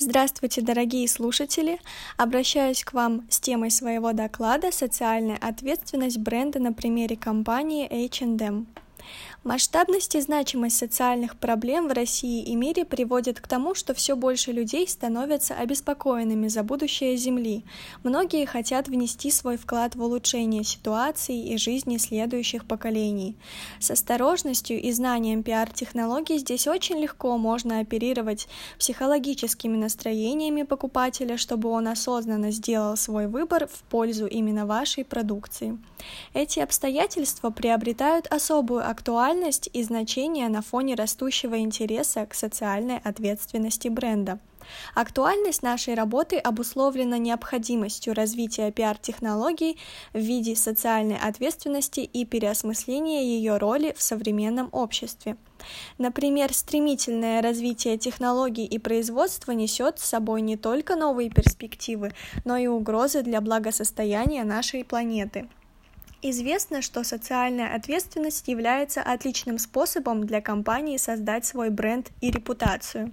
Здравствуйте, дорогие слушатели! Обращаюсь к вам с темой своего доклада «Социальная ответственность бренда на примере компании H&M». Масштабность и значимость социальных проблем в России и мире приводят к тому, что все больше людей становятся обеспокоенными за будущее Земли. Многие хотят внести свой вклад в улучшение ситуации и жизни следующих поколений. С осторожностью и знанием пиар-технологий здесь очень легко можно оперировать психологическими настроениями покупателя, чтобы он осознанно сделал свой выбор в пользу именно вашей продукции. Эти обстоятельства приобретают особую актуальность и значение на фоне растущего интереса к социальной ответственности бренда. Актуальность нашей работы обусловлена необходимостью развития пиар-технологий в виде социальной ответственности и переосмысления ее роли в современном обществе. Например, стремительное развитие технологий и производства несет с собой не только новые перспективы, но и угрозы для благосостояния нашей планеты. Известно, что социальная ответственность является отличным способом для компании создать свой бренд и репутацию.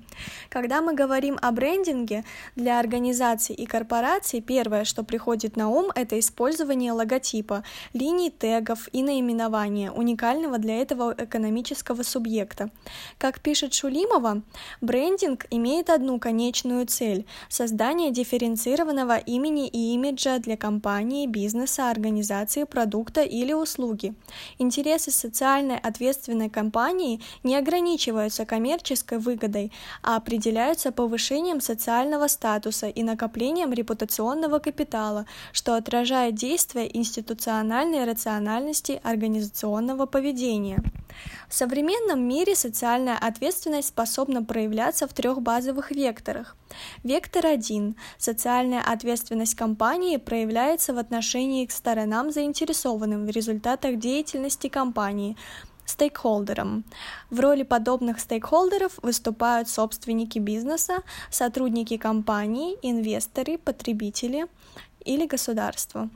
Когда мы говорим о брендинге для организаций и корпораций, первое, что приходит на ум, это использование логотипа, линий тегов и наименования, уникального для этого экономического субъекта. Как пишет Шулимова, брендинг имеет одну конечную цель – создание дифференцированного имени и имиджа для компании, бизнеса, организации, продукта продукта или услуги. Интересы социально ответственной компании не ограничиваются коммерческой выгодой, а определяются повышением социального статуса и накоплением репутационного капитала, что отражает действия институциональной рациональности организационного поведения. В современном мире социальная ответственность способна проявляться в трех базовых векторах. Вектор 1. Социальная ответственность компании проявляется в отношении к сторонам, заинтересованным в результатах деятельности компании, стейкхолдерам. В роли подобных стейкхолдеров выступают собственники бизнеса, сотрудники компании, инвесторы, потребители или государство.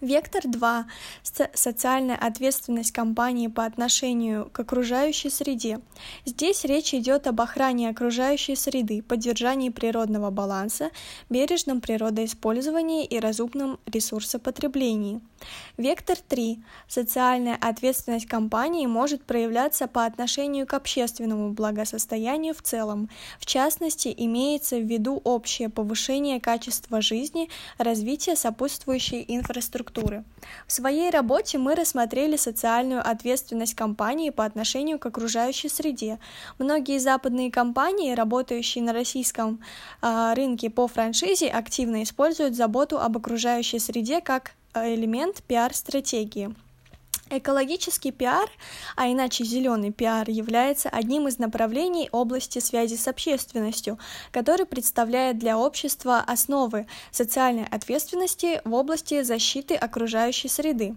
Вектор 2. Социальная ответственность компании по отношению к окружающей среде. Здесь речь идет об охране окружающей среды, поддержании природного баланса, бережном природоиспользовании и разумном ресурсопотреблении. Вектор 3. Социальная ответственность компании может проявляться по отношению к общественному благосостоянию в целом. В частности, имеется в виду общее повышение качества жизни, развитие сопутствующей инфраструктуры структуры. В своей работе мы рассмотрели социальную ответственность компании по отношению к окружающей среде. Многие западные компании, работающие на российском э, рынке по франшизе, активно используют заботу об окружающей среде как а, элемент пиар-стратегии. Экологический пиар, а иначе зеленый пиар, является одним из направлений области связи с общественностью, который представляет для общества основы социальной ответственности в области защиты окружающей среды.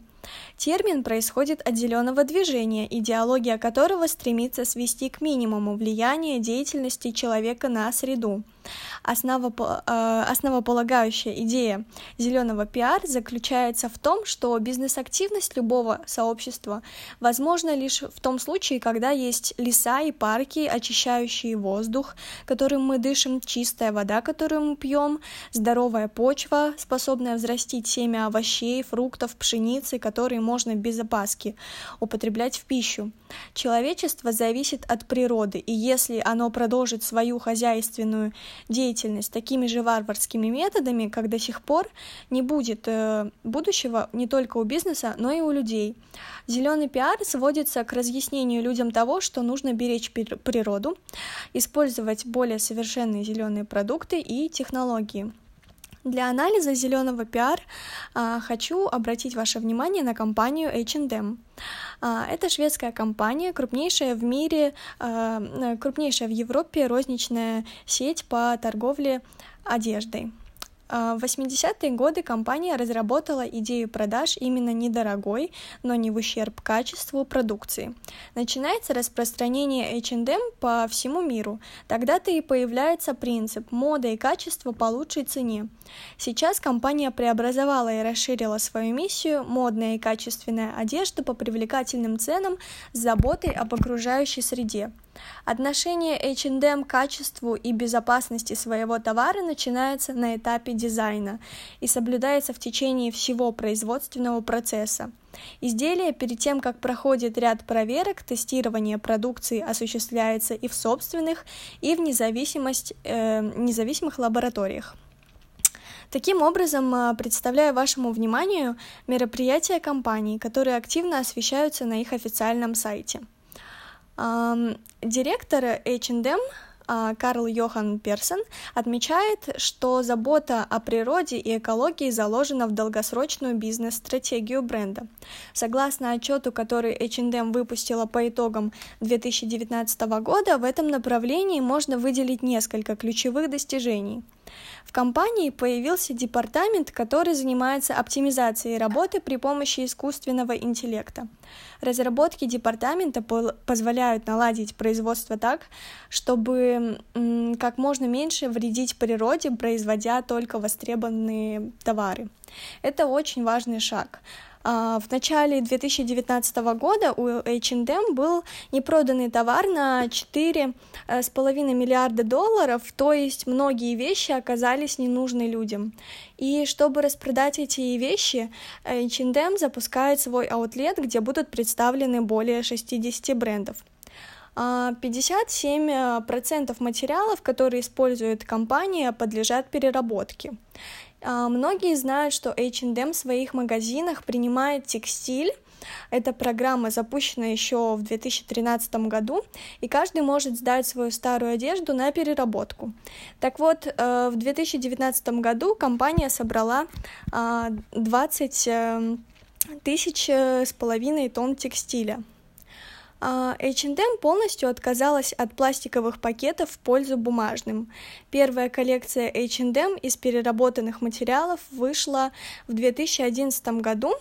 Термин происходит от зеленого движения, идеология которого стремится свести к минимуму влияние деятельности человека на среду. Основа, э, основополагающая идея зеленого пиар заключается в том, что бизнес-активность любого сообщества возможна лишь в том случае, когда есть леса и парки, очищающие воздух, которым мы дышим, чистая вода, которую мы пьем, здоровая почва, способная взрастить семя овощей, фруктов, пшеницы, которые можно без опаски употреблять в пищу. Человечество зависит от природы, и если оно продолжит свою хозяйственную деятельность такими же варварскими методами, как до сих пор, не будет э, будущего не только у бизнеса, но и у людей. Зеленый пиар сводится к разъяснению людям того, что нужно беречь природу, использовать более совершенные зеленые продукты и технологии. Для анализа зеленого пиар а, хочу обратить ваше внимание на компанию H&M. Это шведская компания, крупнейшая в мире, а, крупнейшая в Европе розничная сеть по торговле одеждой. А, в 80-е годы компания разработала идею продаж именно недорогой, но не в ущерб качеству продукции. Начинается распространение H&M по всему миру. Тогда-то и появляется принцип «мода и качество по лучшей цене». Сейчас компания преобразовала и расширила свою миссию «модная и качественная одежда по привлекательным ценам с заботой об окружающей среде». Отношение H&M к качеству и безопасности своего товара начинается на этапе дизайна и соблюдается в течение всего производственного процесса. Изделие перед тем, как проходит ряд проверок, тестирование продукции осуществляется и в собственных, и в независимость, э, независимых лабораториях. Таким образом, э, представляю вашему вниманию мероприятия компаний, которые активно освещаются на их официальном сайте – Директор H&M Карл Йохан Персон отмечает, что забота о природе и экологии заложена в долгосрочную бизнес-стратегию бренда. Согласно отчету, который H&M выпустила по итогам 2019 года, в этом направлении можно выделить несколько ключевых достижений – в компании появился департамент, который занимается оптимизацией работы при помощи искусственного интеллекта. Разработки департамента позволяют наладить производство так, чтобы как можно меньше вредить природе, производя только востребованные товары. Это очень важный шаг. А, в начале 2019 года у H&M был непроданный товар на 4,5 э, миллиарда долларов, то есть многие вещи оказались ненужны людям. И чтобы распродать эти вещи, H&M запускает свой аутлет, где будут представлены более 60 брендов. 57% а, материалов, которые использует компания, подлежат переработке. А, многие знают, что H&M в своих магазинах принимает текстиль, эта программа запущена еще в 2013 году, и каждый может сдать свою старую одежду на переработку. Так вот, э, в 2019 году компания собрала 20 а, э, тысяч э, с половиной тонн текстиля. H&M полностью отказалась от пластиковых пакетов в пользу бумажным. Первая коллекция H&M из переработанных материалов вышла в 2011 году.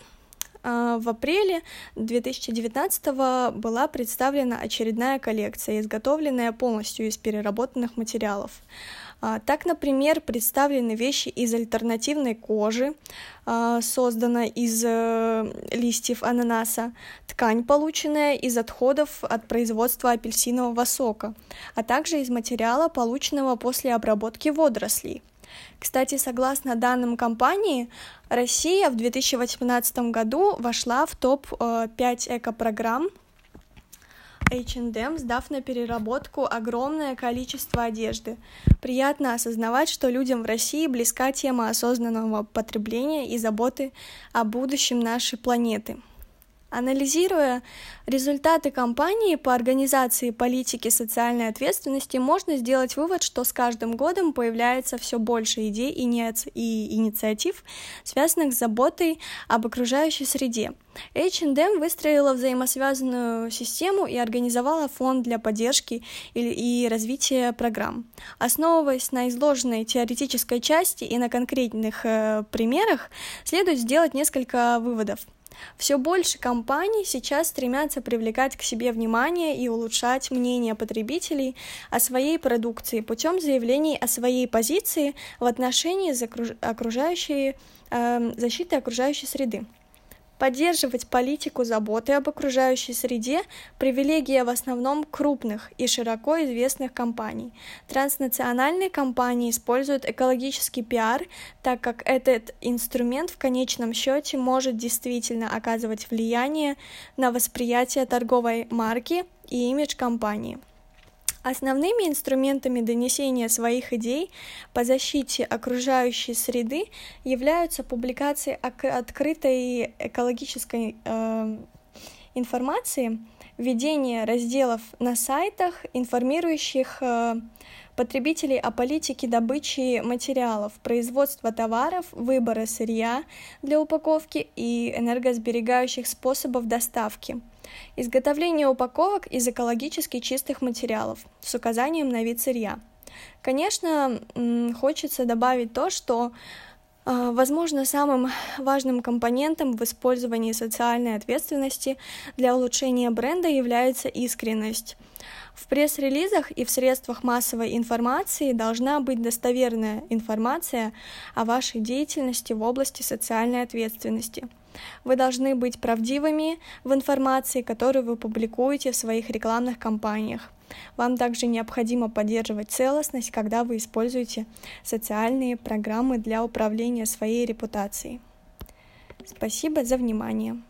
А, в апреле 2019 была представлена очередная коллекция, изготовленная полностью из переработанных материалов. А, так, например, представлены вещи из альтернативной кожи, а, создана из э, листьев ананаса, ткань, полученная из отходов от производства апельсинового сока, а также из материала, полученного после обработки водорослей. Кстати, согласно данным компании, Россия в 2018 году вошла в топ-5 э, экопрограмм H&M, сдав на переработку огромное количество одежды. Приятно осознавать, что людям в России близка тема осознанного потребления и заботы о будущем нашей планеты. Анализируя результаты кампании по организации политики социальной ответственности, можно сделать вывод, что с каждым годом появляется все больше идей и инициатив, связанных с заботой об окружающей среде. H&M выстроила взаимосвязанную систему и организовала фонд для поддержки и, развития программ. Основываясь на изложенной теоретической части и на конкретных э, примерах, следует сделать несколько выводов. Все больше компаний сейчас стремятся привлекать к себе внимание и улучшать мнение потребителей о своей продукции путем заявлений о своей позиции в отношении окружающей, э, защиты окружающей среды. Поддерживать политику заботы об окружающей среде – привилегия в основном крупных и широко известных компаний. Транснациональные компании используют экологический пиар, так как этот инструмент в конечном счете может действительно оказывать влияние на восприятие торговой марки и имидж компании. Основными инструментами донесения своих идей по защите окружающей среды являются публикации открытой экологической э, информации, введение разделов на сайтах, информирующих э, потребителей о политике добычи материалов, производства товаров, выбора сырья для упаковки и энергосберегающих способов доставки – Изготовление упаковок из экологически чистых материалов с указанием на вид сырья. Конечно, хочется добавить то, что а, Возможно, самым важным компонентом в использовании социальной ответственности для улучшения бренда является искренность. В пресс-релизах и в средствах массовой информации должна быть достоверная информация о вашей деятельности в области социальной ответственности – вы должны быть правдивыми в информации, которую вы публикуете в своих рекламных кампаниях. Вам также необходимо поддерживать целостность, когда вы используете социальные программы для управления своей репутацией. Спасибо за внимание.